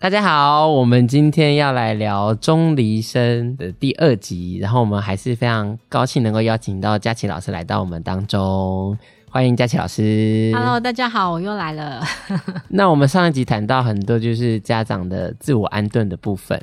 大家好，我们今天要来聊钟离生的第二集，然后我们还是非常高兴能够邀请到佳琪老师来到我们当中，欢迎佳琪老师。Hello，大家好，我又来了。那我们上一集谈到很多就是家长的自我安顿的部分，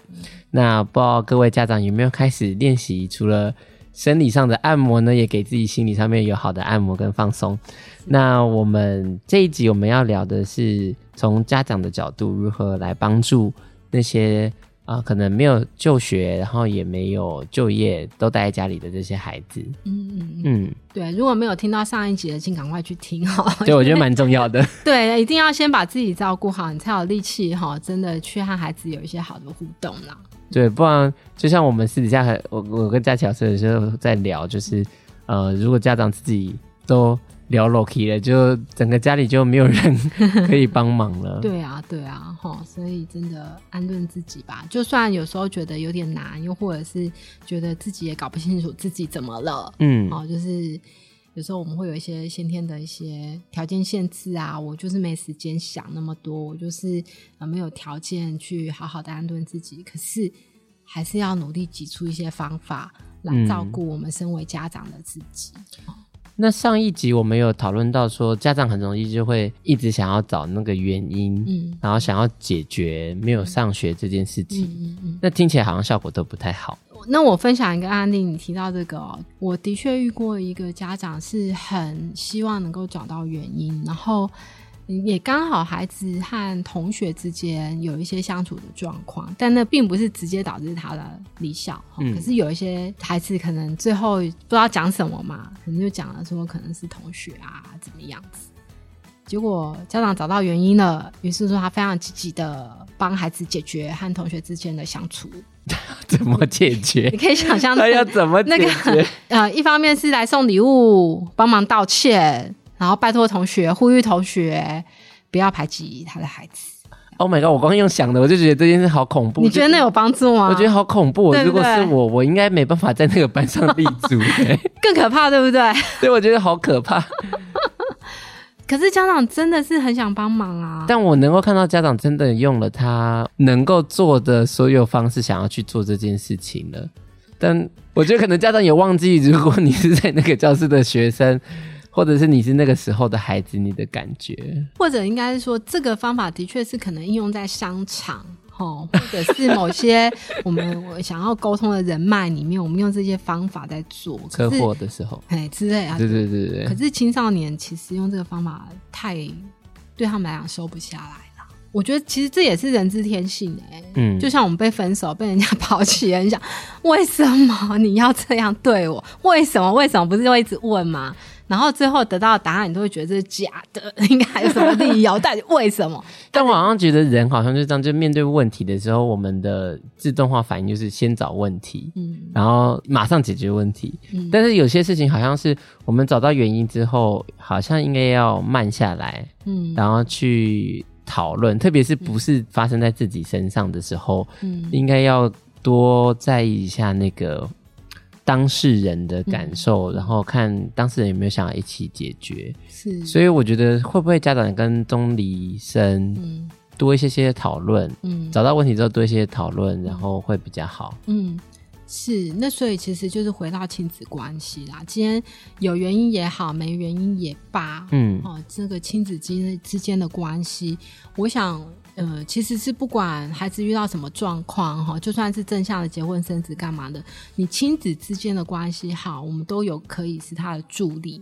那不知道各位家长有没有开始练习，除了生理上的按摩呢，也给自己心理上面有好的按摩跟放松。那我们这一集我们要聊的是。从家长的角度，如何来帮助那些啊、呃，可能没有就学，然后也没有就业，都待在家里的这些孩子？嗯嗯嗯，对。如果没有听到上一集的，请赶快去听哈。对，我觉得蛮重要的。对，一定要先把自己照顾好，你才有力气哈，真的去和孩子有一些好的互动啦。对，不然就像我们私底下和我我跟佳琪老师有时候在聊，就是呃，如果家长自己都。聊 Loki 了，就整个家里就没有人可以帮忙了。对啊，对啊，哈，所以真的安顿自己吧。就算有时候觉得有点难，又或者是觉得自己也搞不清楚自己怎么了，嗯，哦，就是有时候我们会有一些先天的一些条件限制啊，我就是没时间想那么多，我就是呃没有条件去好好的安顿自己。可是还是要努力挤出一些方法来照顾我们身为家长的自己。嗯那上一集我们有讨论到说，家长很容易就会一直想要找那个原因，嗯，然后想要解决没有上学这件事情，嗯嗯嗯，那听起来好像效果都不太好。那我分享一个案例，你提到这个哦，我的确遇过一个家长是很希望能够找到原因，然后。也刚好孩子和同学之间有一些相处的状况，但那并不是直接导致他的离校。嗯。可是有一些孩子可能最后不知道讲什么嘛，可能就讲了说可能是同学啊怎么样子。结果家长找到原因了，于是说他非常积极的帮孩子解决和同学之间的相处。怎么解决？你可以想象他要怎么解决？那个 呃，一方面是来送礼物，帮忙道歉。然后拜托同学，呼吁同学不要排挤他的孩子。Oh my god！我刚用想的，我就觉得这件事好恐怖。你觉得那有帮助吗？我觉得好恐怖。对对，如果是我，我应该没办法在那个班上立足。更可怕，对不对？对，我觉得好可怕。可是家长真的是很想帮忙啊。但我能够看到家长真的用了他能够做的所有方式，想要去做这件事情了。但我觉得可能家长也忘记，如果你是在那个教室的学生。或者是你是那个时候的孩子，你的感觉，或者应该是说，这个方法的确是可能应用在商场，齁，或者是某些 我们想要沟通的人脉里面，我们用这些方法在做车祸的时候，哎之类啊，对对对对。可是青少年其实用这个方法太对他们来讲收不下来了。我觉得其实这也是人之天性哎、欸，嗯，就像我们被分手、被人家抛弃，很想为什么你要这样对我？为什么？为什么？不是会一直问吗？然后最后得到的答案，你都会觉得这是假的，应该还有什么理由？到底为什么？但我好像觉得人好像就这样，就面对问题的时候，我们的自动化反应就是先找问题，嗯，然后马上解决问题。嗯，但是有些事情好像是我们找到原因之后，好像应该要慢下来，嗯，然后去讨论，特别是不是发生在自己身上的时候，嗯，应该要多在意一下那个。当事人的感受，嗯，然后看当事人有没有想要一起解决。是，所以我觉得会不会家长跟钟离生多一些些讨论，嗯，找到问题之后多一些讨论，然后会比较好。嗯，是。那所以其实就是回到亲子关系啦。今天有原因也好，没原因也罢，嗯，哦，这个亲子之间之间的关系，我想。呃，其实是不管孩子遇到什么状况哈，就算是正向的结婚生子干嘛的，你亲子之间的关系好，我们都有可以是他的助力。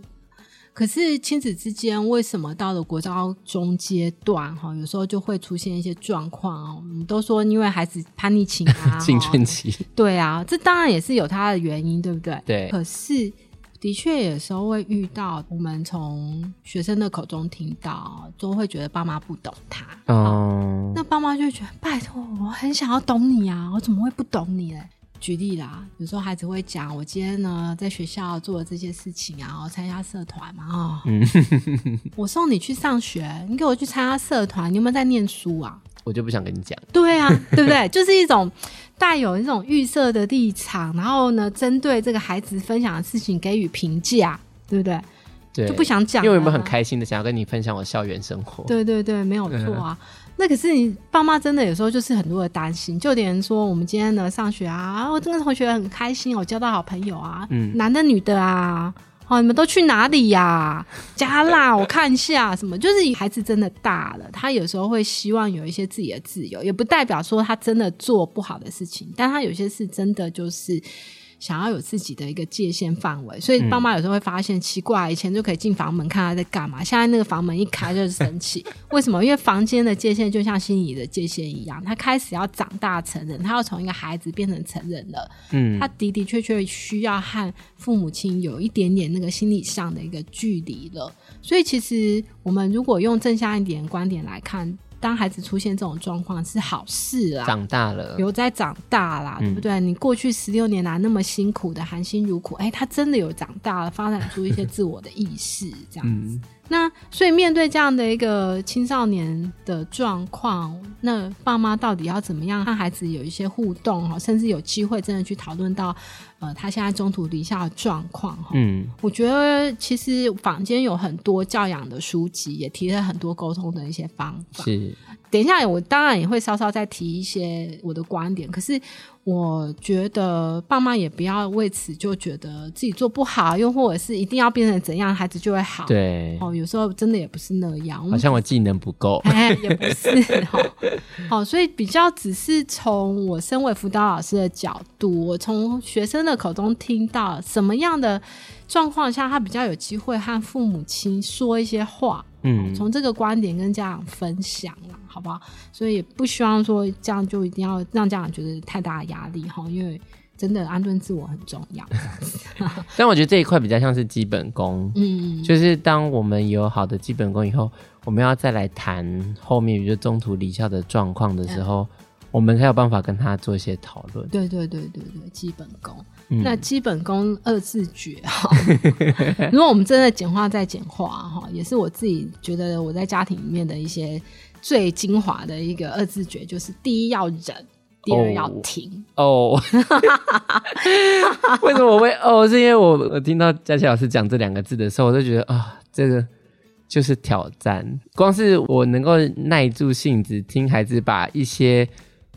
可是亲子之间为什么到了国高中阶段哈，有时候就会出现一些状况哦？我们都说因为孩子叛逆期啊，青春期，对啊，这当然也是有他的原因，对不对？对。可是。的确，有时候会遇到，我们从学生的口中听到，都会觉得爸妈不懂他。哦，那爸妈就会觉得，拜托，我很想要懂你啊，我怎么会不懂你嘞？举例啦，有时候孩子会讲，我今天呢在学校做了这些事情啊，我参加社团嘛，哦，嗯，我送你去上学，你给我去参加社团，你有没有在念书啊？我就不想跟你讲。对啊，对不对？就是一种带有一种预设的立场，然后呢，针对这个孩子分享的事情给予评价，对不对？对，就不想讲。因为我们很开心的想要跟你分享我校园生活？对对对，没有错啊。嗯那可是你爸妈真的有时候就是很多的担心，就连说我们今天呢上学啊，我这个同学很开心，我交到好朋友啊，嗯，男的女的啊，哦，你们都去哪里呀、啊？加辣，我看一下什么，就是孩子真的大了，他有时候会希望有一些自己的自由，也不代表说他真的做不好的事情，但他有些事真的就是。想要有自己的一个界限范围，所以爸妈有时候会发现奇怪，以前就可以进房门看他在干嘛，现在那个房门一开就是生气。为什么？因为房间的界限就像心理的界限一样，他开始要长大成人，他要从一个孩子变成成人了。嗯，他的的确确需要和父母亲有一点点那个心理上的一个距离了。所以，其实我们如果用正向一点观点来看。当孩子出现这种状况是好事啊，长大了，有在长大啦，嗯、对不对？你过去十六年来那么辛苦的含辛茹苦，哎，他真的有长大了，发展出一些自我的意识，这样子。嗯那所以面对这样的一个青少年的状况，那爸妈到底要怎么样和孩子有一些互动哈，甚至有机会真的去讨论到，呃，他现在中途离校的状况哈。嗯，我觉得其实坊间有很多教养的书籍，也提了很多沟通的一些方法。是，等一下我当然也会稍稍再提一些我的观点，可是。我觉得爸妈也不要为此就觉得自己做不好，又或者是一定要变成怎样，孩子就会好。对，哦，有时候真的也不是那样。好像我技能不够，哎，也不是哦，所以比较只是从我身为辅导老师的角度，我从学生的口中听到什么样的状况下，他比较有机会和父母亲说一些话。嗯，从这个观点跟家长分享了，好不好？所以也不希望说这样就一定要让家长觉得太大的压力哈，因为真的安顿自我很重要。但我觉得这一块比较像是基本功，嗯，就是当我们有好的基本功以后，我们要再来谈后面，比如中途离校的状况的时候，嗯、我们才有办法跟他做一些讨论。对对对对对，基本功。那基本功二字诀哈，如果我们真的简化再简化哈，也是我自己觉得我在家庭里面的一些最精华的一个二字诀，就是第一要忍，第二要停。哦，为什么我会哦？是因为我我听到佳琪老师讲这两个字的时候，我就觉得啊、哦，这个就是挑战。光是我能够耐住性子听孩子把一些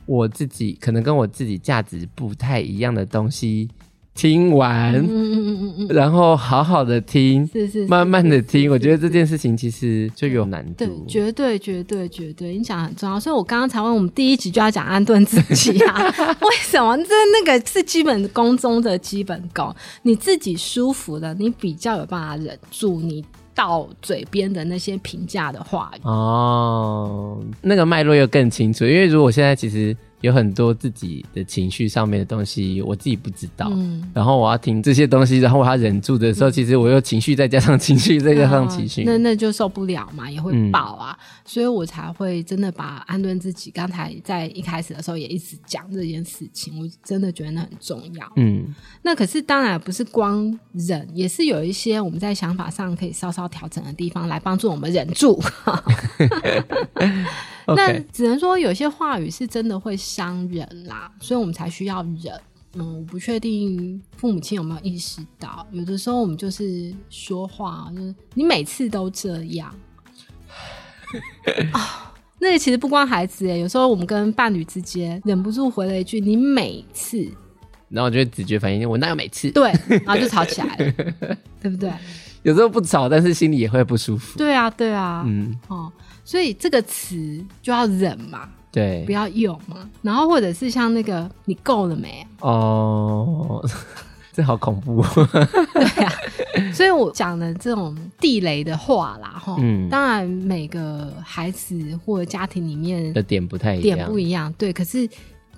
我自己可能跟我自己价值不太一样的东西。听完，嗯嗯嗯嗯然后好好的听，是是，慢慢的听，我觉得这件事情其实就有难度。对，绝对绝对绝对，你讲很重要。所以我刚刚才问，我们第一集就要讲安顿自己啊？为什么？这那个是基本功中的基本功，你自己舒服了，你比较有办法忍住你到嘴边的那些评价的话语。哦，那个脉络又更清楚，因为如果现在其实。有很多自己的情绪上面的东西，我自己不知道。嗯，然后我要听这些东西，然后我要忍住的时候，嗯、其实我又情绪再加上情绪再加上情绪，那那就受不了嘛，也会爆啊。嗯、所以我才会真的把安顿自己。刚才在一开始的时候也一直讲这件事情，我真的觉得那很重要。嗯，那可是当然不是光忍，也是有一些我们在想法上可以稍稍调整的地方，来帮助我们忍住。那只能说有些话语是真的会伤人啦，所以我们才需要忍。嗯，我不确定父母亲有没有意识到，有的时候我们就是说话，就是你每次都这样 啊、哦。那个其实不光孩子诶，有时候我们跟伴侣之间忍不住回了一句“你每次”，然后我就会直觉反应，我哪有每次？对，然后就吵起来了，对不对？有时候不吵，但是心里也会不舒服。对啊，对啊，嗯，哦。所以这个词就要忍嘛，对，不要用嘛。然后或者是像那个，你够了没？哦，这好恐怖。对呀、啊，所以我讲的这种地雷的话啦，哈，嗯，当然每个孩子或者家庭里面的点不太一样，点不一样，对。可是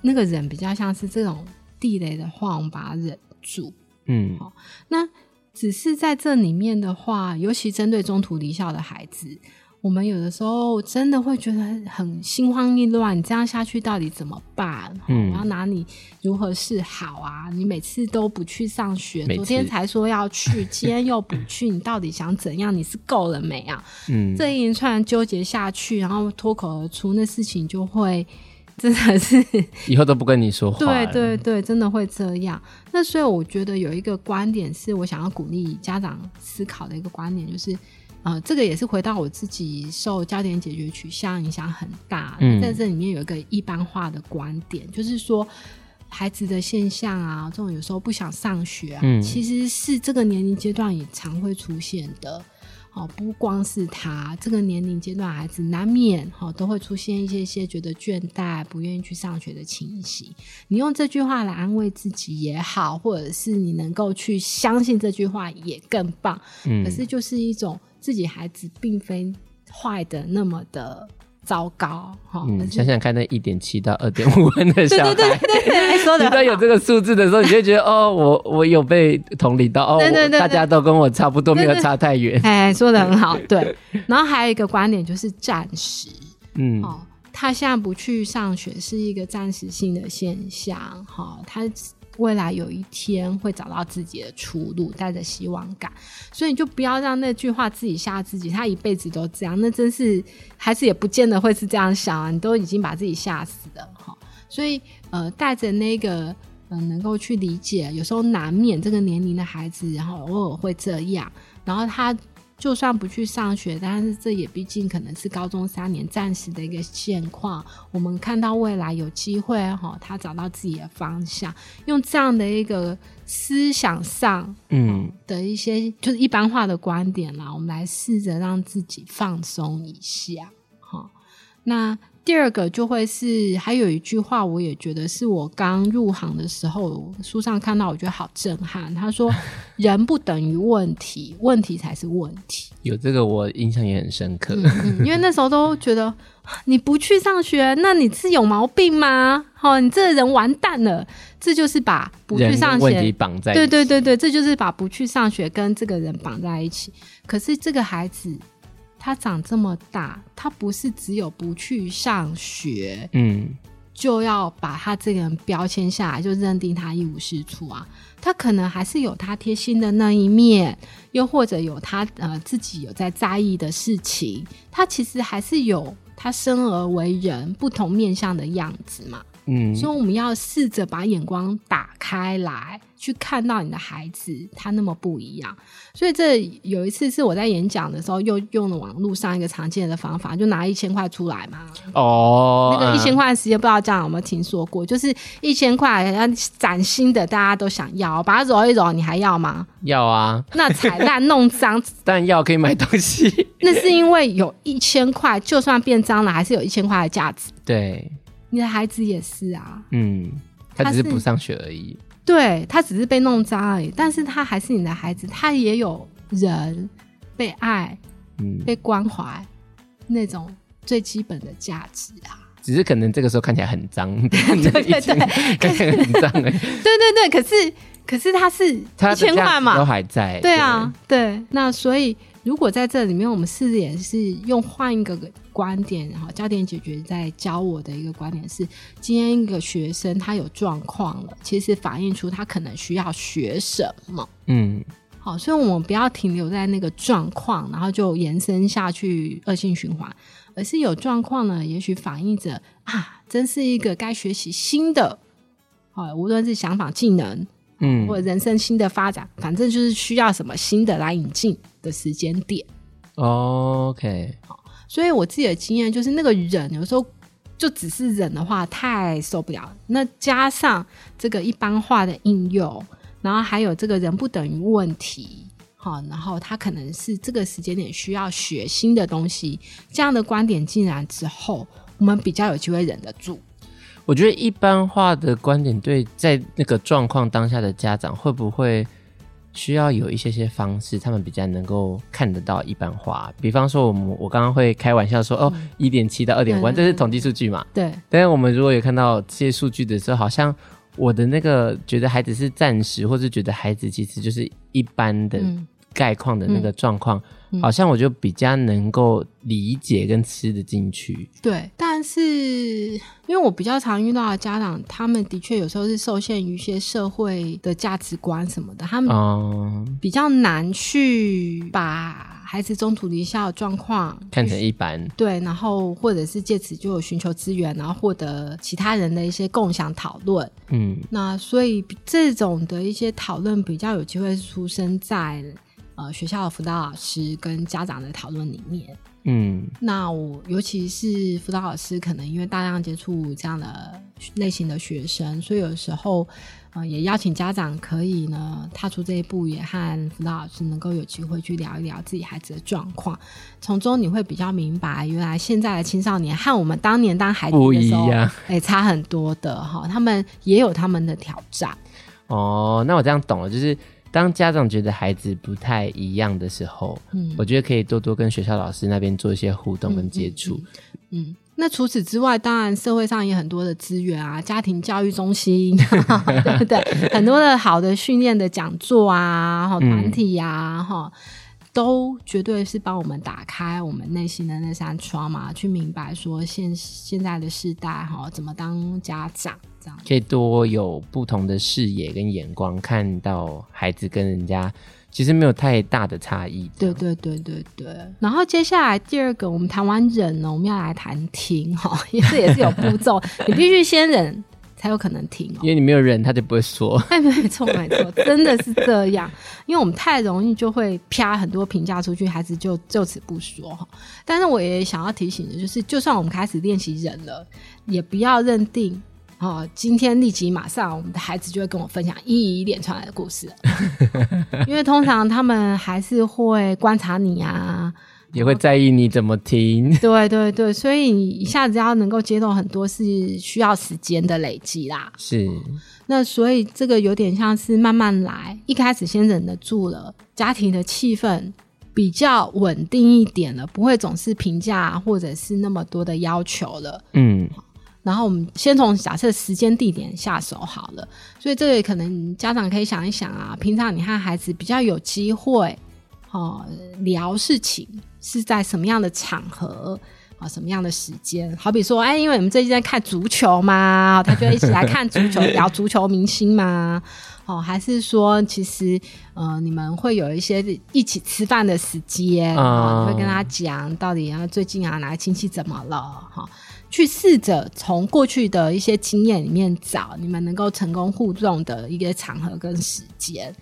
那个忍比较像是这种地雷的话，我们把它忍住，嗯，好。那只是在这里面的话，尤其针对中途离校的孩子。我们有的时候真的会觉得很心慌意乱，你这样下去到底怎么办？嗯，我要拿你如何是好啊？你每次都不去上学，昨天才说要去，今天又不去，你到底想怎样？你是够了没啊？嗯，这一连串纠结下去，然后脱口而出，那事情就会真的是 以后都不跟你说话。对对对，真的会这样。那所以我觉得有一个观点是我想要鼓励家长思考的一个观点，就是。呃，这个也是回到我自己受焦点解决取向影响很大，嗯，在这里面有一个一般化的观点，就是说孩子的现象啊，这种有时候不想上学啊，嗯，其实是这个年龄阶段也常会出现的。哦，不光是他这个年龄阶段孩子，难免哈、哦、都会出现一些些觉得倦怠、不愿意去上学的情形。你用这句话来安慰自己也好，或者是你能够去相信这句话也更棒。嗯，可是就是一种自己孩子并非坏的那么的。糟糕，哈、嗯！想想看，那一点七到二点五分的小孩，对对对对，说的，当有这个数字的时候，你就觉得哦，我我有被同理到，哦，对对对对，大家都跟我差不多，没有差太远。哎，说的很好，对。然后还有一个观点就是暂时，嗯，哦，他现在不去上学是一个暂时性的现象，哈、哦，他。未来有一天会找到自己的出路，带着希望感，所以你就不要让那句话自己吓自己。他一辈子都这样，那真是孩子也不见得会是这样想啊！你都已经把自己吓死了哈。所以呃，带着那个嗯、能够去理解，有时候难免这个年龄的孩子，然后偶尔会这样，然后他。就算不去上学，但是这也毕竟可能是高中三年暂时的一个现况。我们看到未来有机会哈，他找到自己的方向，用这样的一个思想上嗯的一些就是一般化的观点啦，我们来试着让自己放松一下哈。那。第二个就会是，还有一句话，我也觉得是我刚入行的时候书上看到，我觉得好震撼。他说：“人不等于问题，问题才是问题。”有这个，我印象也很深刻。嗯嗯，因为那时候都觉得你不去上学，那你是有毛病吗？哦，你这个人完蛋了。这就是把不去上学问题绑在一起。对对对对，这就是把不去上学跟这个人绑在一起。可是这个孩子。他长这么大，他不是只有不去上学，嗯，就要把他这个人标签下来，就认定他一无是处啊。他可能还是有他贴心的那一面，又或者有他呃自己有在在意的事情。他其实还是有他生而为人不同面向的样子嘛。嗯，所以我们要试着把眼光打开来。去看到你的孩子，他那么不一样，所以这有一次是我在演讲的时候，又用了网络上一个常见的方法，就拿一千块出来嘛。哦，那个一千块的时间，不知道这样有没有听说过？就是一千块要崭新的，大家都想要，把它揉一揉，你还要吗？要啊。那踩烂弄脏，但要可以买东西。那是因为有一千块，就算变脏了，还是有一千块的价值。对，你的孩子也是啊。嗯，他只是不上学而已。对，他只是被弄脏而已，但是他还是你的孩子，他也有人被爱、嗯、被关怀那种最基本的价值啊。只是可能这个时候看起来很脏，对对 对，看起来很脏哎。对对对，可是可是他是一千块嘛，都还在。对啊，对，对，那所以。如果在这里面，我们试着也是用换一个观点，然后焦点解决在教我的一个观点是：今天一个学生他有状况了，其实反映出他可能需要学什么。嗯，好，所以我们不要停留在那个状况，然后就延伸下去恶性循环，而是有状况呢，也许反映着啊，真是一个该学习新的，好，无论是想法、技能。嗯，或者人生新的发展，反正就是需要什么新的来引进的时间点。OK，好，所以我自己的经验就是，那个忍有时候就只是忍的话，太受不了。那加上这个一般化的应用，然后还有这个人不等于问题，好，然后他可能是这个时间点需要学新的东西，这样的观点进来之后，我们比较有机会忍得住。我觉得一般化的观点对在那个状况当下的家长会不会需要有一些些方式，他们比较能够看得到一般化。比方说，我们我刚刚会开玩笑说，哦，一点七到二点五，这是统计数据嘛？对。但是我们如果有看到这些数据的时候，好像我的那个觉得孩子是暂时，或是觉得孩子其实就是一般的概况的那个状况。嗯好像我就比较能够理解跟吃得进去，对。但是因为我比较常遇到的家长，他们的确有时候是受限于一些社会的价值观什么的，他们比较难去把孩子中途离校的状况看成一般。对，然后或者是借此就有寻求资源，然后获得其他人的一些共享讨论。嗯，那所以这种的一些讨论比较有机会出生在。呃，学校的辅导老师跟家长的讨论里面，嗯，那我尤其是辅导老师，可能因为大量接触这样的类型的学生，所以有时候，呃，也邀请家长可以呢踏出这一步，也和辅导老师能够有机会去聊一聊自己孩子的状况，从中你会比较明白，原来现在的青少年和我们当年当孩子的时候，哎、欸，差很多的哈，他们也有他们的挑战。哦，那我这样懂了，就是。当家长觉得孩子不太一样的时候，嗯，我觉得可以多多跟学校老师那边做一些互动跟接触。嗯，嗯，嗯，那除此之外，当然社会上也很多的资源啊，家庭教育中心，对 不对？很多的好的训练的讲座啊，哈，团体呀，哈，都绝对是帮我们打开我们内心的那扇窗嘛，去明白说现现在的世代哈，怎么当家长这样。可以多有不同的视野跟眼光，看到孩子跟人家其实没有太大的差异。对对对对对。然后接下来第二个，我们谈完忍呢，我们要来谈听哈，因为这也是有步骤，你必须先忍才有可能停哦。因为你没有忍，他就不会说。哎，没错没错，真的是这样。因为我们太容易就会啪很多评价出去，孩子就就此不说。但是我也想要提醒的就是，就算我们开始练习忍了，也不要认定。哦，今天立即马上，我们的孩子就会跟我分享一连串的故事，因为通常他们还是会观察你啊，也会在意你怎么听。对对对，所以你一下子要能够接受很多是需要时间的累积啦。是，那所以这个有点像是慢慢来，一开始先忍得住了，家庭的气氛比较稳定一点了，不会总是评价或者是那么多的要求了。嗯。然后我们先从假设时间地点下手好了，所以这个可能家长可以想一想啊，平常你和孩子比较有机会哦聊事情是在什么样的场合啊，什么样的时间？好比说，哎，因为你们最近在看足球嘛，他就一起来看足球，聊足球明星嘛，哦，还是说其实呃你们会有一些一起吃饭的时间啊，会跟他讲到底啊最近啊哪个亲戚怎么了哈？去试着从过去的一些经验里面找你们能够成功互动的一个场合跟时间。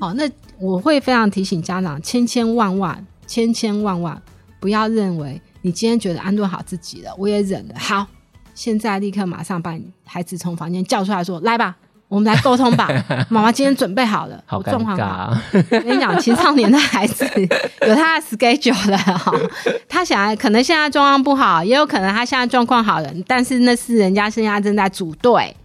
好，那我会非常提醒家长，千千万万、千千万万不要认为你今天觉得安顿好自己了，我也忍了。好，现在立刻马上把你孩子从房间叫出来说：“来吧。”我们来沟通吧，妈妈今天准备好了，好尴尬。我跟你讲，青少年的孩子有他的 schedule 的哈，他想来可能现在状况不好，也有可能他现在状况好了，但是那是人家现在正在组队。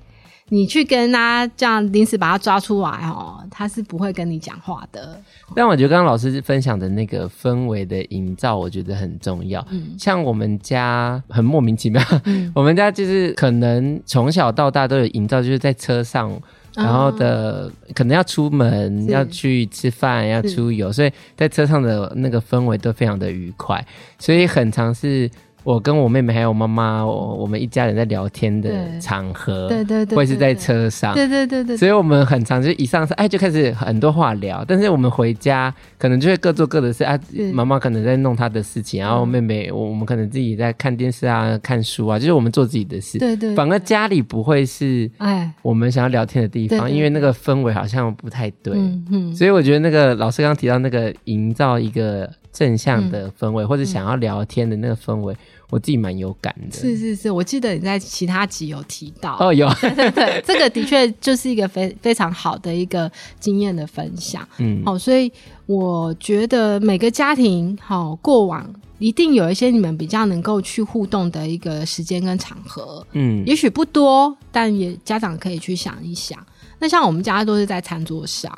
你去跟他这样临时把他抓出来哦，他是不会跟你讲话的。但我觉得刚刚老师分享的那个氛围的营造，我觉得很重要。嗯，像我们家很莫名其妙，嗯、我们家就是可能从小到大都有营造，就是在车上，然后的、哦、可能要出门要去吃饭要出游，所以在车上的那个氛围都非常的愉快，所以很常是。我跟我妹妹还有妈妈，我我们一家人在聊天的场合，对对对，会是在车上，对对对对，所以我们很常就一上车，哎，就开始很多话聊。但是我们回家可能就会各做各的事啊，妈妈可能在弄她的事情，然后妹妹我我们可能自己在看电视啊、看书啊，就是我们做自己的事。对对，反而家里不会是哎。我们想要聊天的地方，因为那个氛围好像不太对。嗯嗯，所以我觉得那个老师刚刚提到那个营造一个正向的氛围，或者想要聊天的那个氛围。我自己蛮有感的，是是是，我记得你在其他集有提到哦，有，对 对对，这个的确就是一个非非常好的一个经验的分享，嗯，好，所以我觉得每个家庭好过往一定有一些你们比较能够去互动的一个时间跟场合，嗯，也许不多，但也家长可以去想一想。那像我们家都是在餐桌上，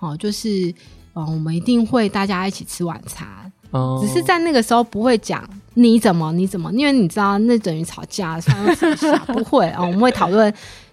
哦，就是嗯，我们一定会大家一起吃晚餐，哦，只是在那个时候不会讲。你怎么？你怎么？因为你知道，那等于吵架，不会啊。我们会讨论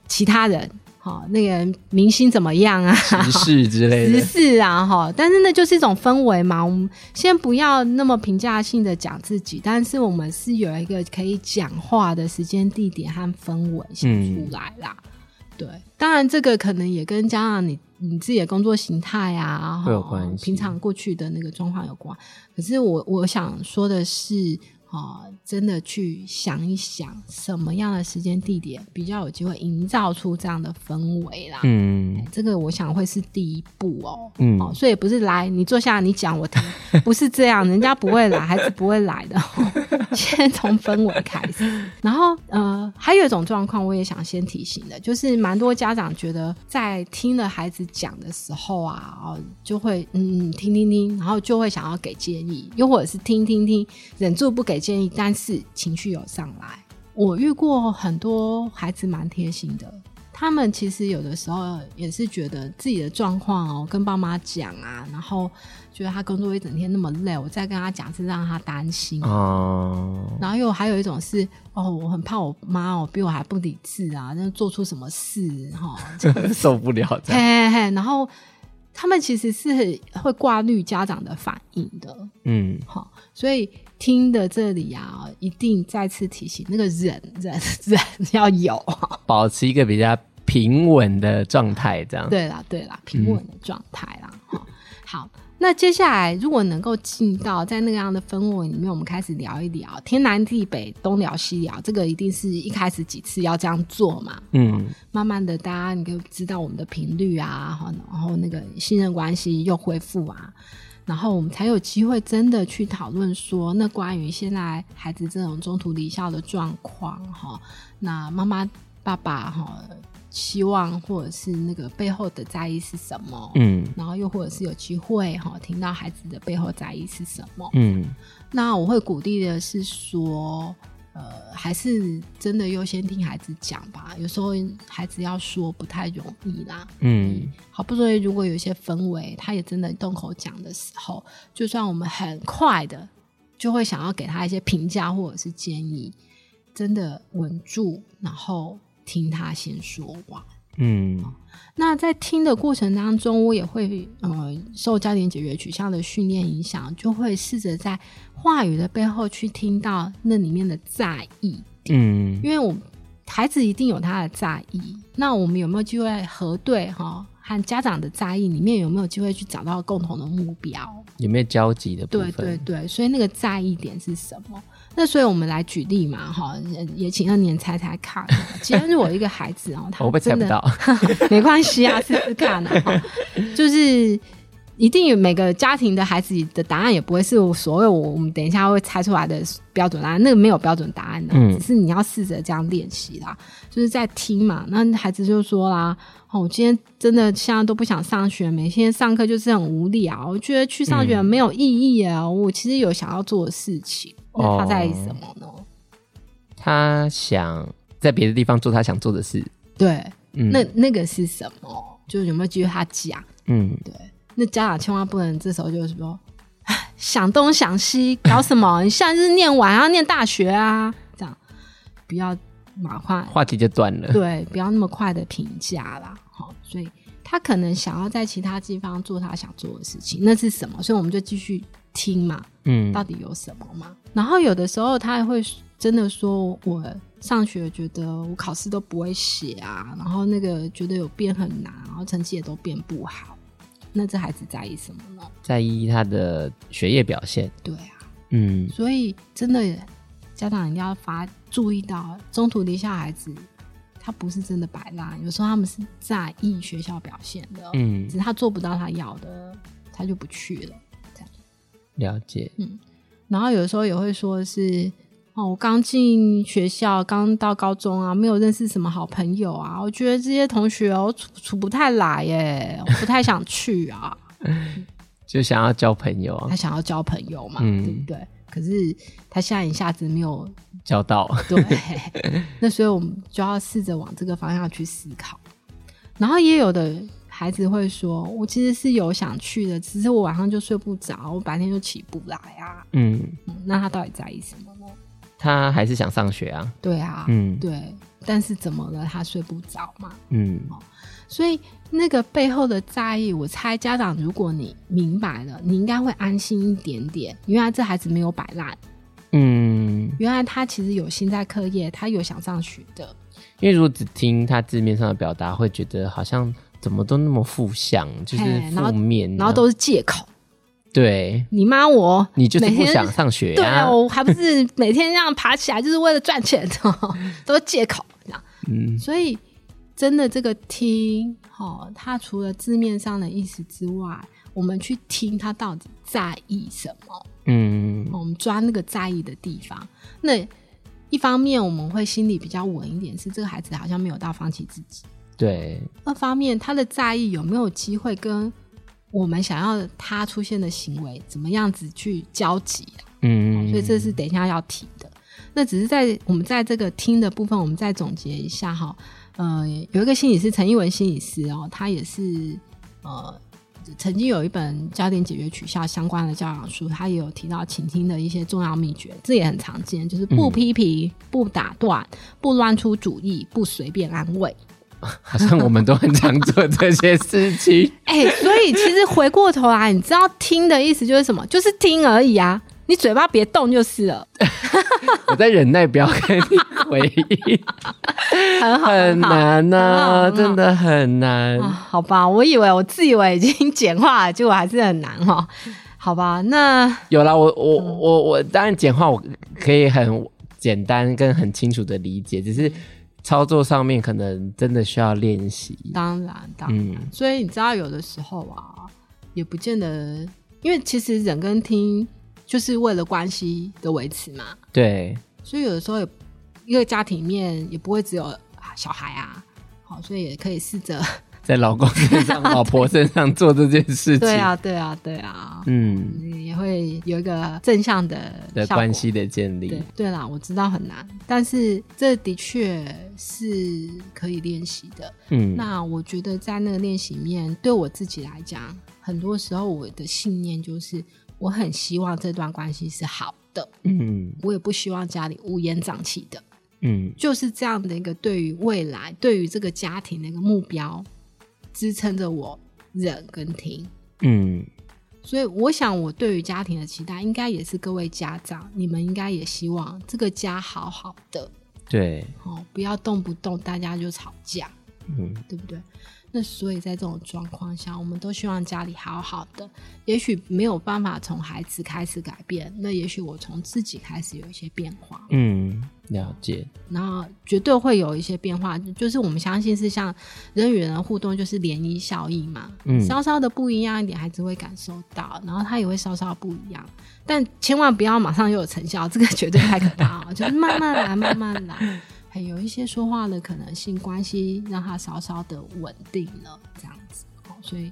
其他人哈，那个明星怎么样啊？时事之类的，时事啊，哈。但是那就是一种氛围嘛。我们先不要那么评价性的讲自己，但是我们是有一个可以讲话的时间、地点和氛围先出来啦。嗯、对，当然这个可能也跟加上你你自己的工作形态啊，会有关系。平常过去的那个状况有关。可是我我想说的是。哦，真的去想一想，什么样的时间地点比较有机会营造出这样的氛围啦？嗯，这个我想会是第一步哦。嗯，哦，所以不是来你坐下你讲我听，不是这样，人家不会来，还是不会来的。哦、先从氛围开始，然后呃，还有一种状况，我也想先提醒的，就是蛮多家长觉得在听了孩子讲的时候啊，哦，就会嗯听听听，然后就会想要给建议，又或者是听听听，忍住不给。建议，但是情绪有上来。我遇过很多孩子蛮贴心的，他们其实有的时候也是觉得自己的状况哦，跟爸妈讲啊，然后觉得他工作一整天那么累，我再跟他讲是让他担心哦。然后又还有一种是哦，我很怕我妈哦比我还不理智啊，那做出什么事哈，受不了。嘿嘿嘿，然后他们其实是会挂虑家长的反应的，嗯，好，所以。听的这里啊，一定再次提醒那个忍忍忍 要有，保持一个比较平稳的状态，这样。对啦，对啦，平稳的状态啦。嗯、好，那接下来如果能够进到在那个样的氛围里面，我们开始聊一聊天南地北，东聊西聊，这个一定是一开始几次要这样做嘛。嗯，慢慢的，大家你就知道我们的频率啊，然后那个信任关系又恢复啊。然后我们才有机会真的去讨论说，那关于现在孩子这种中途离校的状况，哈，那妈妈、爸爸，哈，希望或者是那个背后的在意是什么？嗯，然后又或者是有机会，哈，听到孩子的背后在意是什么？嗯，那我会鼓励的是说。呃，还是真的优先听孩子讲吧。有时候孩子要说不太容易啦。嗯，好不容易如果有一些氛围，他也真的动口讲的时候，就算我们很快的就会想要给他一些评价或者是建议，真的稳住，然后听他先说完。嗯，那在听的过程当中，我也会呃受焦点解决取向的训练影响，就会试着在话语的背后去听到那里面的在意。嗯，因为我孩子一定有他的在意，那我们有没有机会核对哈？和家长的在意里面有没有机会去找到共同的目标？有没有交集的部分？对对对，所以那个在意点是什么？那所以我们来举例嘛，哈，也请二年猜猜看。既然是我一个孩子哦，他真的我猜不到，没关系啊，试试看啊，就是。一定有每个家庭的孩子的答案也不会是所谓我我们等一下会猜出来的标准答案，那个没有标准答案的，嗯、只是你要试着这样练习啦，就是在听嘛。那孩子就说啦：“哦，我今天真的现在都不想上学，每天上课就是很无聊，我觉得去上学没有意义啊。嗯、我其实有想要做的事情，那他在意什么呢？他想在别的地方做他想做的事。对，嗯、那那个是什么？就是有没有机会他讲？嗯，对。那家长千万不能这时候就是说 想东想西搞什么？你现在是念完要念大学啊，这样不要马快话题就断了。对，不要那么快的评价啦。好，所以他可能想要在其他地方做他想做的事情，那是什么？所以我们就继续听嘛。嗯，到底有什么嘛？然后有的时候他还会真的说，我上学觉得我考试都不会写啊，然后那个觉得有变很难，然后成绩也都变不好。那这孩子在意什么呢？在意他的学业表现。对啊，嗯，所以真的家长一定要发注意到，中途离校孩子他不是真的摆烂，有时候他们是在意学校表现的，嗯，只是他做不到他要的，他就不去了。这样了解，嗯，然后有的时候也会说是。哦，我刚进学校，刚到高中啊，没有认识什么好朋友啊。我觉得这些同学我处处不太来耶，我不太想去啊。就想要交朋友啊，他想要交朋友嘛，嗯、对不对？可是他现在一下子没有交到，对。那所以我们就要试着往这个方向去思考。然后也有的孩子会说，我其实是有想去的，只是我晚上就睡不着，我白天就起不来啊。嗯，嗯，那他到底在意什么呢？他还是想上学啊。对啊，嗯，对。但是怎么了？他睡不着嘛。嗯。所以那个背后的在意，我猜家长如果你明白了，你应该会安心一点点。原来这孩子没有摆烂。嗯。原来他其实有心在课业，他有想上学的。因为如果只听他字面上的表达，会觉得好像怎么都那么负向，就是负面，然后，然后都是借口。对，你妈我，你就是不想上学啊？对啊，我还不是每天这样爬起来就是为了赚钱，都是借口这样。嗯，所以真的这个听，哦，他除了字面上的意思之外，我们去听他到底在意什么。嗯，我们抓那个在意的地方。那一方面我们会心里比较稳一点，是这个孩子好像没有到放弃自己。对。二方面，他的在意有没有机会跟我们想要他出现的行为怎么样子去交集？嗯，所以这是等一下要提的。那只是在我们在这个听的部分，我们再总结一下哈。呃，有一个心理师陈一文心理师哦，他也是呃曾经有一本焦点解决取笑相关的教养书，他也有提到倾听的一些重要秘诀，这也很常见，就是不批评、不打断、不乱出主意、不随便安慰。好像我们都很常做这些事情，哎、欸，所以其实回过头来，你知道听的意思就是什么？就是听而已啊，你嘴巴别动就是了。我在忍耐，不要跟你回应，很好，很难呢、啊，真的很难、啊。好吧，我以为我自以为已经简化了，结果还是很难哈。好吧，那有了，我我我我当然简化，我可以很简单跟很清楚的理解，只是。操作上面可能真的需要练习，当然，当然。嗯，所以你知道，有的时候啊，也不见得，因为其实人跟听就是为了关系的维持嘛。对。所以有的时候，一个家庭里面也不会只有小孩啊，好，所以也可以试着。在老公身上、老婆身上做这件事情，对啊，对啊，对啊，嗯，也会有一个正向的的关系的建立。对，对啦，我知道很难，但是这的确是可以练习的。嗯，那我觉得在那个练习里面，对我自己来讲，很多时候我的信念就是，我很希望这段关系是好的。嗯，我也不希望家里乌烟瘴气的。嗯，就是这样的一个对于未来、对于这个家庭的一个目标。支撑着我忍跟听，嗯，所以我想，我对于家庭的期待，应该也是各位家长，你们应该也希望这个家好好的，对，哦，不要动不动大家就吵架，嗯，对不对？那所以在这种状况下，我们都希望家里好好的。也许没有办法从孩子开始改变，那也许我从自己开始有一些变化。嗯，了解。然后绝对会有一些变化，就是我们相信是像人与人的互动，就是涟漪效应嘛。嗯，稍稍的不一样一点，孩子会感受到，然后他也会稍稍不一样。但千万不要马上又有成效，这个绝对太可怕了。就是慢慢来，慢慢来。还有一些说话的可能性，关系让他稍稍的稳定了，这样子。所以，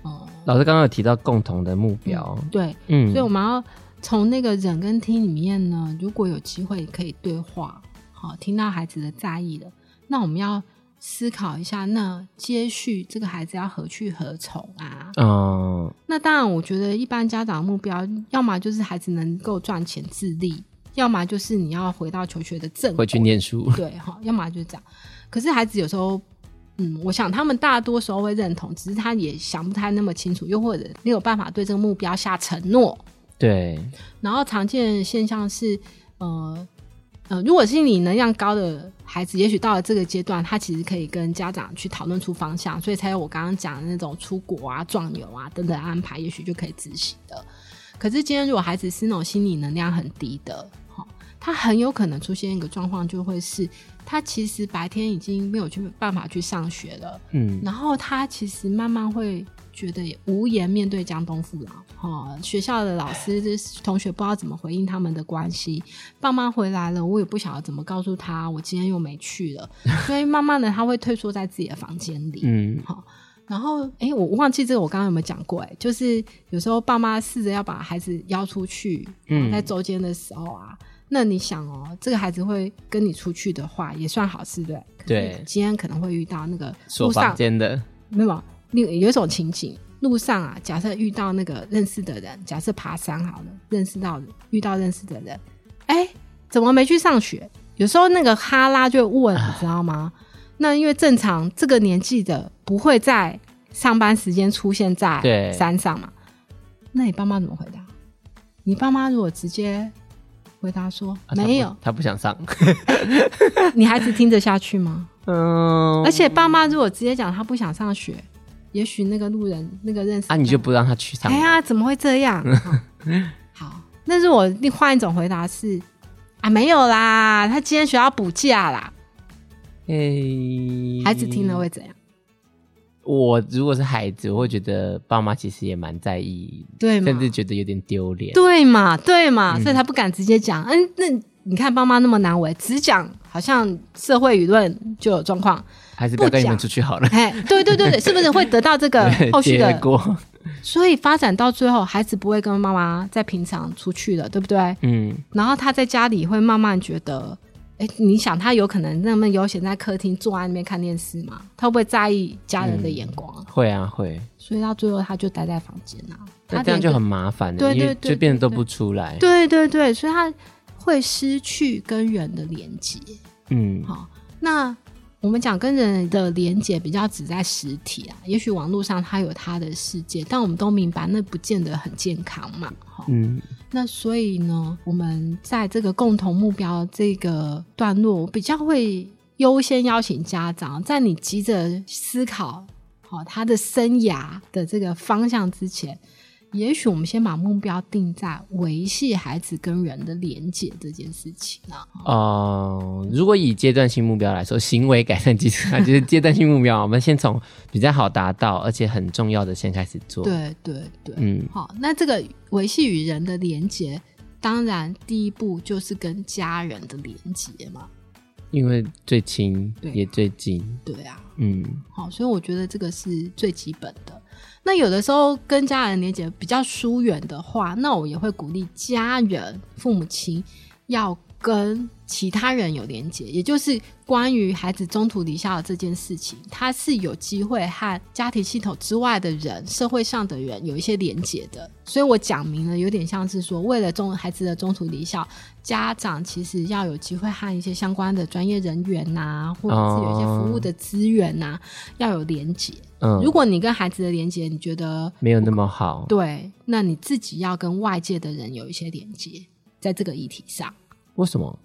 哦、嗯，老师刚刚有提到共同的目标，嗯、对，嗯，所以我们要从那个忍跟听里面呢，如果有机会可以对话，好，听到孩子的在意的，那我们要思考一下，那接续这个孩子要何去何从啊？嗯，那当然，我觉得一般家长的目标，要么就是孩子能够赚钱自立。要么就是你要回到求学的正轨，回去念书，对哈。要么就是这样。可是孩子有时候，嗯，我想他们大多时候会认同，只是他也想不太那么清楚，又或者没有办法对这个目标下承诺。对。然后常见现象是，呃呃，如果心理能量高的孩子，也许到了这个阶段，他其实可以跟家长去讨论出方向，所以才有我刚刚讲的那种出国啊、壮游啊等等安排，也许就可以执行的。可是今天如果孩子是那种心理能量很低的。他很有可能出现一个状况，就会是他其实白天已经没有去办法去上学了，嗯，然后他其实慢慢会觉得无颜面对江东父老，哈，学校的老师、同学不知道怎么回应他们的关系，爸妈回来了，我也不晓得怎么告诉他，我今天又没去了，所以慢慢的他会退缩在自己的房间里，嗯，好，然后哎，我忘记这个我刚刚有没有讲过？哎，就是有时候爸妈试着要把孩子邀出去，嗯，在周间的时候啊。那你想哦，这个孩子会跟你出去的话，也算好事，对？对。今天可能会遇到那个路上间的，没有？有有一种情景，路上啊，假设遇到那个认识的人，假设爬山好了，认识到遇到认识的人，哎，怎么没去上学？有时候那个哈拉就问，你知道吗？那因为正常这个年纪的不会在上班时间出现在山上嘛。那你爸妈怎么回答？你爸妈如果直接回答说、啊、没有，他不想上，你孩子听得下去吗？嗯。而且爸妈如果直接讲他不想上学，也许那个路人那个认识啊，你就不让他去上？哎呀，怎么会这样？好，那如果另换一种回答是啊，没有啦，他今天学校补假啦。哎、欸，孩子听了会怎样？我如果是孩子，我会觉得爸妈其实也蛮在意，对，甚至觉得有点丢脸，对嘛，对嘛，所以他不敢直接讲。嗯，嗯，那你看爸妈那么难为，只讲好像社会舆论就有状况，还是不要跟你们出去好了。哎，对对对对，是不是会得到这个 后续的果？所以发展到最后，孩子不会跟妈妈在平常出去了，对不对？嗯，然后他在家里会慢慢觉得。哎，你想他有可能那么悠闲在客厅坐在那边看电视吗？他会不会在意家人的眼光？嗯、会啊，会。所以到最后他就待在房间啊，那这样就很麻烦了，对对对，就变得都不出来。对对对，所以他会失去跟人的连接。嗯，好，那。我们讲跟人的连接比较只在实体啊，也许网络上它有它的世界，但我们都明白那不见得很健康嘛。嗯，那所以呢，我们在这个共同目标这个段落，我比较会优先邀请家长，在你急着思考好他的生涯的这个方向之前。也许我们先把目标定在维系孩子跟人的连结这件事情啊。哦、呃，如果以阶段性目标来说，行为改善机制就是 阶段性目标，我们先从比较好达到而且很重要的先开始做。对对对，嗯，好，那这个维系与人的连结，当然第一步就是跟家人的连结嘛，因为最亲也最近。对啊，嗯，好，所以我觉得这个是最基本的。那有的时候跟家人连接比较疏远的话，那我也会鼓励家人、父母亲要跟其他人有连接，也就是关于孩子中途离校的这件事情，他是有机会和家庭系统之外的人、社会上的人有一些连接的。所以我讲明了，有点像是说，为了中孩子的中途离校，家长其实要有机会和一些相关的专业人员呐、啊，或者是有一些服务的资源呐、啊，要有连接。嗯，如果你跟孩子的连接你觉得没有那么好，对，那你自己要跟外界的人有一些连接，在这个议题上。为什么？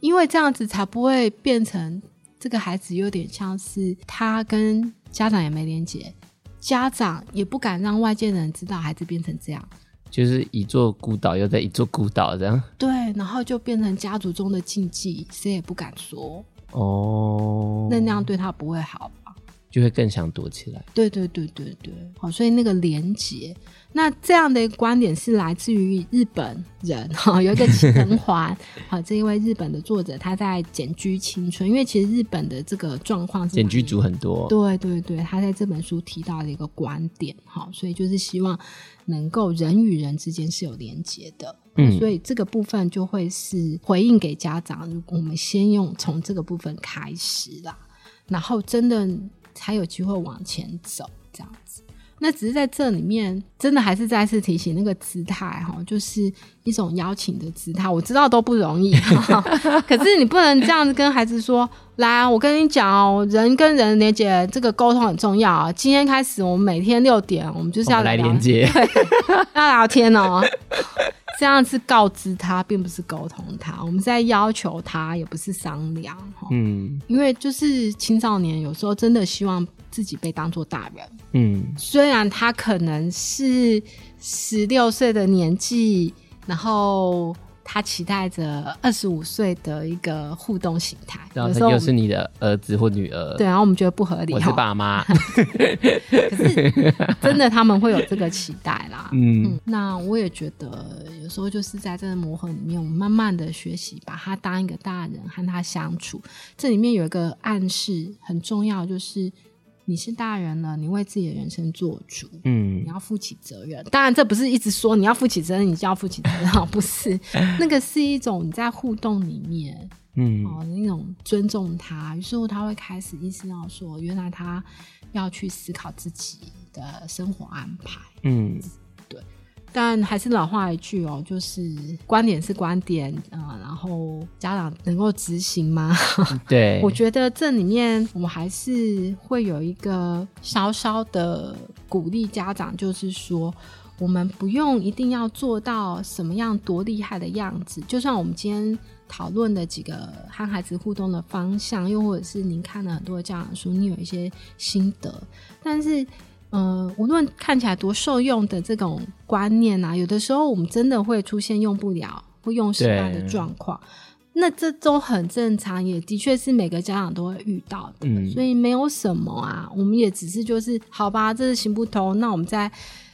因为这样子才不会变成这个孩子有点像是他跟家长也没连接，家长也不敢让外界的人知道孩子变成这样，就是一座孤岛又在一座孤岛这样。对，然后就变成家族中的禁忌，谁也不敢说。哦，那那样对他不会好。就会更想躲起来。对对对对对，好，所以那个连结，那这样的观点是来自于日本人哈，有一个陈环，好，这一位日本的作者，他在《简居青春》，因为其实日本的这个状况是简居族很多，对对对，他在这本书提到的一个观点，好，所以就是希望能够人与人之间是有连结的，嗯，所以这个部分就会是回应给家长，如果我们先用从这个部分开始啦，然后真的。才有机会往前走，这样子。那只是在这里面，真的还是再次提醒那个姿态哈，就是一种邀请的姿态。我知道都不容易，可是你不能这样子跟孩子说：“来，我跟你讲哦，人跟人连接，这个沟通很重要。今天开始，我们每天六点，我们就是要来连接，要聊天哦。”这样是告知他，并不是沟通他。我们在要求他，也不是商量。嗯，因为就是青少年有时候真的希望自己被当做大人。嗯，虽然他可能是十六岁的年纪，然后。他期待着二十五岁的一个互动形态，然后他又是你的儿子或女儿，对，然后我们觉得不合理，我是爸妈，可是真的他们会有这个期待啦。嗯，嗯，那我也觉得有时候就是在这个磨合里面，我们慢慢的学习把他当一个大人和他相处，这里面有一个暗示很重要，就是。你是大人了，你为自己的人生做主，嗯，你要负起责任。当然，这不是一直说你要负起责任，你就要负起责任，不是。那个是一种你在互动里面，嗯，哦，那种尊重他，于是乎他会开始意识到说，原来他要去思考自己的生活安排，嗯，对。但还是老话一句哦，就是观点是观点啊、呃，然后家长能够执行吗？对，我觉得这里面我们还是会有一个稍稍的鼓励家长，就是说我们不用一定要做到什么样多厉害的样子，就算我们今天讨论的几个和孩子互动的方向，又或者是您看了很多的家长书，你有一些心得，但是。呃，无论看起来多受用的这种观念啊，有的时候我们真的会出现用不了或用失败的状况，那这都很正常，也的确是每个家长都会遇到的，嗯，所以没有什么啊，我们也只是就是好吧，这是行不通，那我们再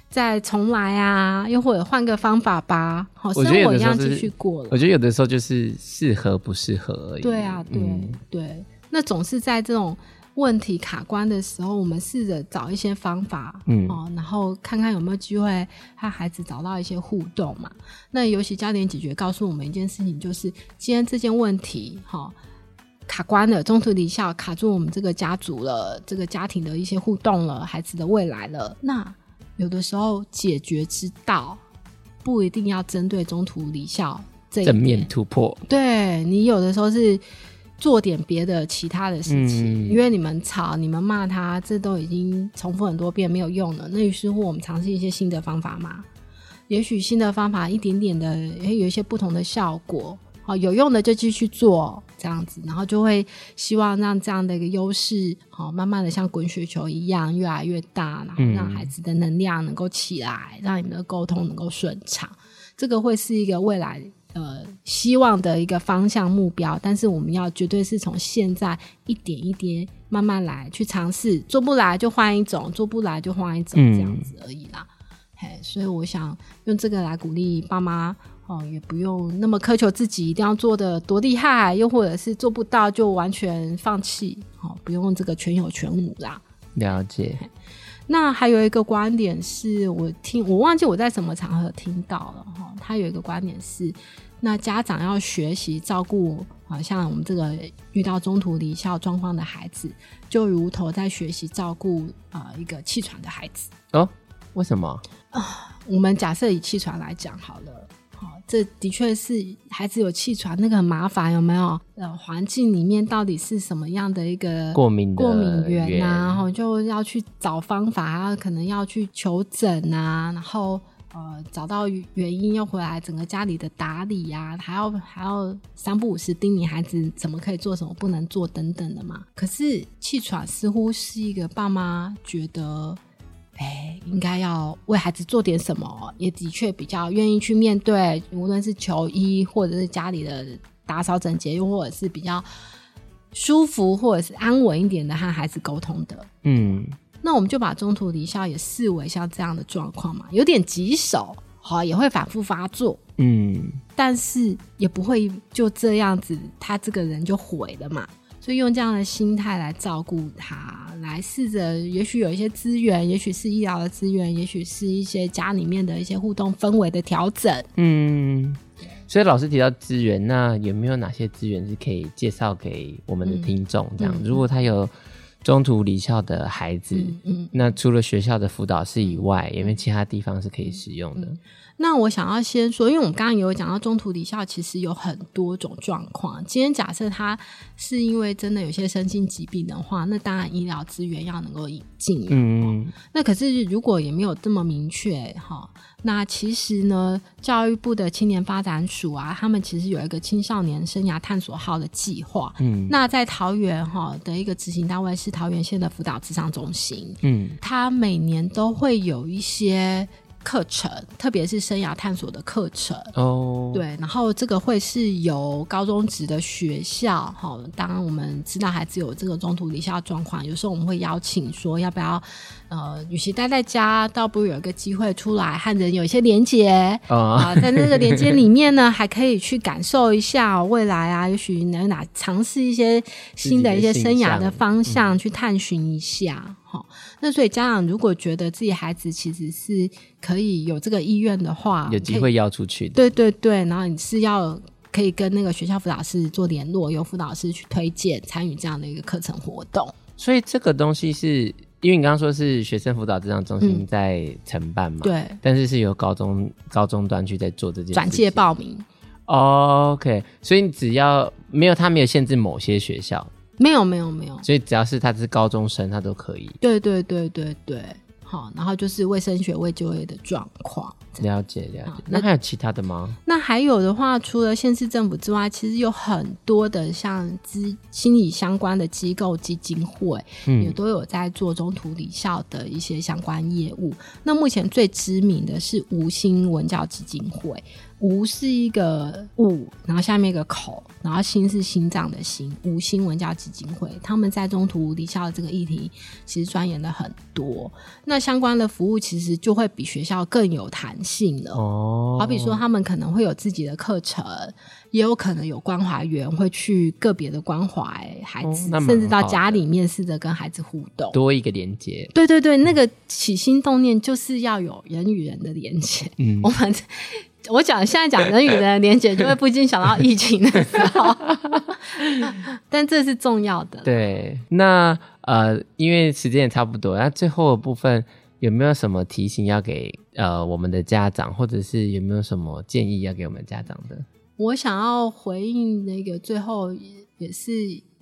再重来啊，又或者换个方法吧，好，生活一样继续过了。我觉得有的时候就是适合不适合而已。对啊，对、嗯、对，那总是在这种。问题卡关的时候，我们试着找一些方法，嗯，哦，然后看看有没有机会和孩子找到一些互动嘛。那尤其焦点解决告诉我们一件事情，就是今天这件问题，哈、哦，卡关了，中途离校卡住我们这个家族了，这个家庭的一些互动了，孩子的未来了。那有的时候解决之道不一定要针对中途离校正面突破。对，你有的时候是。做点别的其他的事情，嗯、因为你们吵、你们骂他，这都已经重复很多遍没有用了。那于是乎，我们尝试一些新的方法嘛？也许新的方法一点点的，也有一些不同的效果。好，有用的就继续做这样子，然后就会希望让这样的一个优势，好，慢慢的像滚雪球一样越来越大，然后让孩子的能量能够起来，让你们的沟通能够顺畅。这个会是一个未来。呃，希望的一个方向目标，但是我们要绝对是从现在一点一点慢慢来去尝试，做不来就换一种，做不来就换一种，这样子而已啦。嗯、嘿，所以我想用这个来鼓励爸妈哦，也不用那么苛求自己一定要做的多厉害，又或者是做不到就完全放弃，哦，不用这个全有全无啦。了解。那还有一个观点是我听，我忘记我在什么场合听到了哈，他有一个观点是。那家长要学习照顾，好像我们这个遇到中途离校状况的孩子，就如同在学习照顾啊、呃、一个气喘的孩子哦。为什么啊？我们假设以气喘来讲好了，好，这的确是孩子有气喘，那个很麻烦，有没有？呃，环境里面到底是什么样的一个过敏过敏源啊？然后就要去找方法，可能要去求诊啊，然后。呃，找到原因又回来，整个家里的打理呀、还要还要三不五时叮咛孩子怎么可以做，什么不能做等等的嘛。可是气喘似乎是一个爸妈觉得，哎，应该要为孩子做点什么，也的确比较愿意去面对，无论是求医或者是家里的打扫整洁，又或者是比较舒服或者是安稳一点的和孩子沟通的，嗯。那我们就把中途离校也视为像这样的状况嘛，有点棘手，好，也会反复发作，嗯，但是也不会就这样子，他这个人就毁了嘛。所以用这样的心态来照顾他，来试着，也许有一些资源，也许是医疗的资源，也许是一些家里面的一些互动氛围的调整，嗯。所以老师提到资源，那有没有哪些资源是可以介绍给我们的听众？这样，嗯，如果他有。中途离校的孩子，嗯，嗯，那除了学校的辅导室以外，有没有其他地方是可以使用的？嗯那我想要先说，因为我们刚刚有讲到中途离校，其实有很多种状况。今天假设他是因为真的有些身心疾病的话，那当然医疗资源要能够引进。嗯，那可是如果也没有这么明确哈，那其实呢，教育部的青年发展署啊，他们其实有一个青少年生涯探索号的计划。嗯，那在桃园哈的一个执行单位是桃园县的辅导智商中心。嗯，他每年都会有一些。课程，特别是生涯探索的课程。哦，对，然后这个会是由高中职的学校，哈，当我们知道孩子有这个中途离校状况，有时候我们会邀请说，要不要，呃，与其待在家，倒不如有一个机会出来和人有一些连接。啊，在那个连接里面呢，还可以去感受一下未来啊，也许能哪尝试一些新的一些生涯的方向去探寻一下。那所以家长如果觉得自己孩子其实是可以有这个意愿的话，有机会要出去的，对对对，然后你是要可以跟那个学校辅导师做联络，由辅导师去推荐参与这样的一个课程活动。所以这个东西是因为你刚刚说是学生辅导咨商中心在承办嘛，嗯、对，但是是由高中高中端去在做这件事，转介报名。OK，所以你只要没有他没有限制某些学校，没有没有没有，所以只要是他是高中生，他都可以。对对对对对。好，然后就是卫生学位就业的状况。了解了解。那还有其他的吗？那还有的话，除了县市政府之外，其实有很多的像资心理相关的机构基金会，嗯，也都有在做中途离校的一些相关业务。那目前最知名的是吴心文教基金会。吴是一个物，然后下面一个口，然后心是心脏的心。吴心文教基金会，他们在中途离校的这个议题，其实钻研了很多。那相关的服务其实就会比学校更有弹性了。哦，好比说他们可能会有自己的课程，也有可能有关怀员会去个别的关怀孩子，哦，甚至到家里面试着跟孩子互动，多一个连接。对对对，那个起心动念就是要有人与人的连接。嗯，我们。我讲现在讲人与人的连结，就会不禁想到疫情的时候，但这是重要的。对，那呃，因为时间也差不多，那最后的部分有没有什么提醒要给呃我们的家长，或者是有没有什么建议要给我们家长的？我想要回应那个最后也也是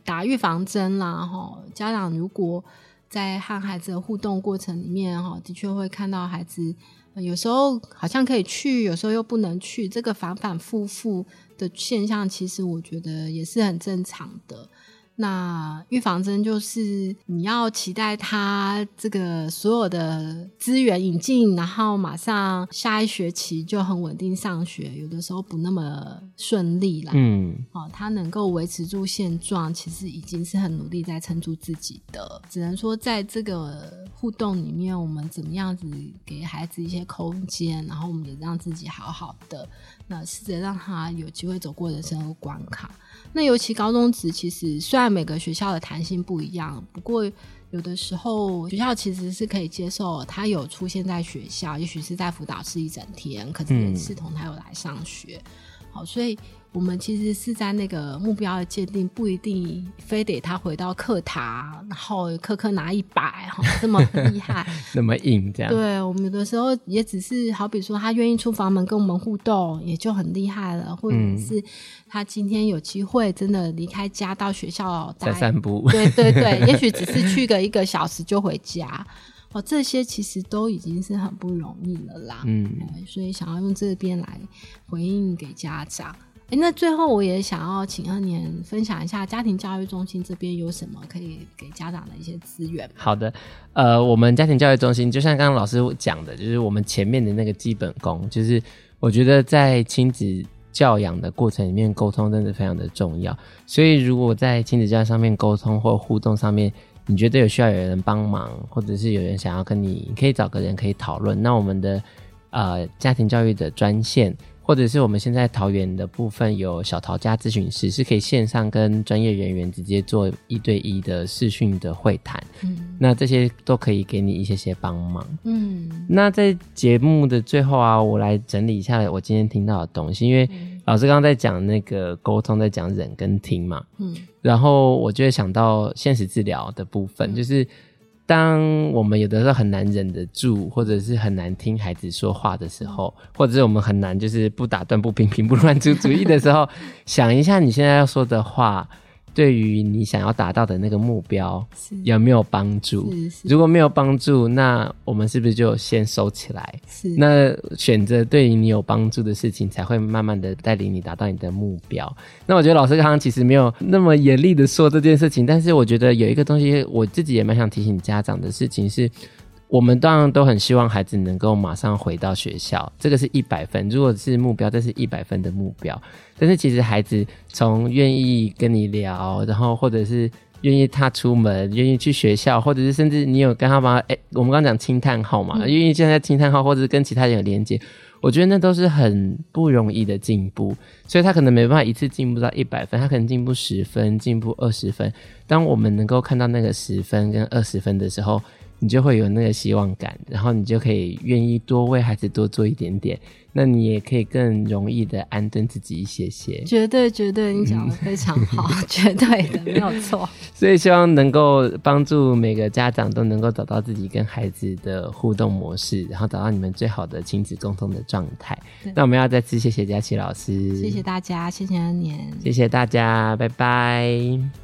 打预防针啦，哈，家长如果在和孩子的互动过程里面，哈，的确会看到孩子。有时候好像可以去，有时候又不能去，这个反反复复的现象，其实我觉得也是很正常的。那预防针就是你要期待他这个所有的资源引进，然后马上下一学期就很稳定上学，有的时候不那么顺利啦。嗯，哦，他能够维持住现状，其实已经是很努力在撑住自己的。只能说在这个互动里面，我们怎么样子给孩子一些空间，然后我们也让自己好好的，那试着让他有机会走过人生的关卡。那尤其高中职，其实虽然每个学校的弹性不一样，不过有的时候学校其实是可以接受他有出现在学校，也许是在辅导室一整天，可是也是同他有来上学。嗯、好，所以。我们其实是在那个目标的界定，不一定非得他回到课堂，然后科科拿一百，哈，这么厉害，那么硬这样。对，我们有的时候也只是好比说，他愿意出房门跟我们互动，也就很厉害了。或者是他今天有机会真的离开家到学校在散步，对对对，也许只是去个一个小时就回家，哦，这些其实都已经是很不容易了啦。嗯，所以想要用这边来回应给家长。哎，那最后我也想要请二年分享一下家庭教育中心这边有什么可以给家长的一些资源。好的，呃，我们家庭教育中心就像刚刚老师讲的，就是我们前面的那个基本功，就是我觉得在亲子教养的过程里面，沟通真的非常的重要。所以如果在亲子教育上面沟通或互动上面，你觉得有需要有人帮忙，或者是有人想要跟，你可以找个人可以讨论。那我们的呃家庭教育的专线。或者是我们现在桃园的部分有小桃家咨询师，是可以线上跟专业人员直接做一对一的视讯的会谈。嗯，那这些都可以给你一些些帮忙。嗯，那在节目的最后啊，我来整理一下我今天听到的东西，因为老师刚刚在讲那个沟通，在讲忍跟听嘛。嗯，然后我就会想到现实治疗的部分，就是。当我们有的时候很难忍得住，或者是很难听孩子说话的时候，或者是我们很难就是不打断、不批评、不乱出主意的时候，想一下你现在要说的话。对于你想要达到的那个目标有没有帮助？如果没有帮助，那我们是不是就先收起来？是。那选择对于你有帮助的事情，才会慢慢的带领你达到你的目标。那我觉得老师刚刚其实没有那么严厉的说这件事情，但是我觉得有一个东西，我自己也蛮想提醒家长的事情是。我们当然都很希望孩子能够马上回到学校，这个是一百分。如果是目标，这是一百分的目标。但是其实孩子从愿意跟你聊，然后或者是愿意他出门，愿意去学校，或者是甚至你有跟他把诶，我们刚刚讲轻叹号嘛，愿意现在轻叹号，或者是跟其他人有连接，我觉得那都是很不容易的进步。所以他可能没办法一次进步到一百分，他可能进步十分，进步二十分。当我们能够看到那个十分跟二十分的时候，你就会有那个希望感，然后你就可以愿意多为孩子多做一点点。那你也可以更容易的安顿自己一些些。绝对绝对，你讲的非常好，嗯、绝对的没有错。所以希望能够帮助每个家长都能够找到自己跟孩子的互动模式，然后找到你们最好的亲子沟通的状态。那我们要再次谢谢佳琪老师，谢谢大家，谢谢安年，谢谢大家，拜拜。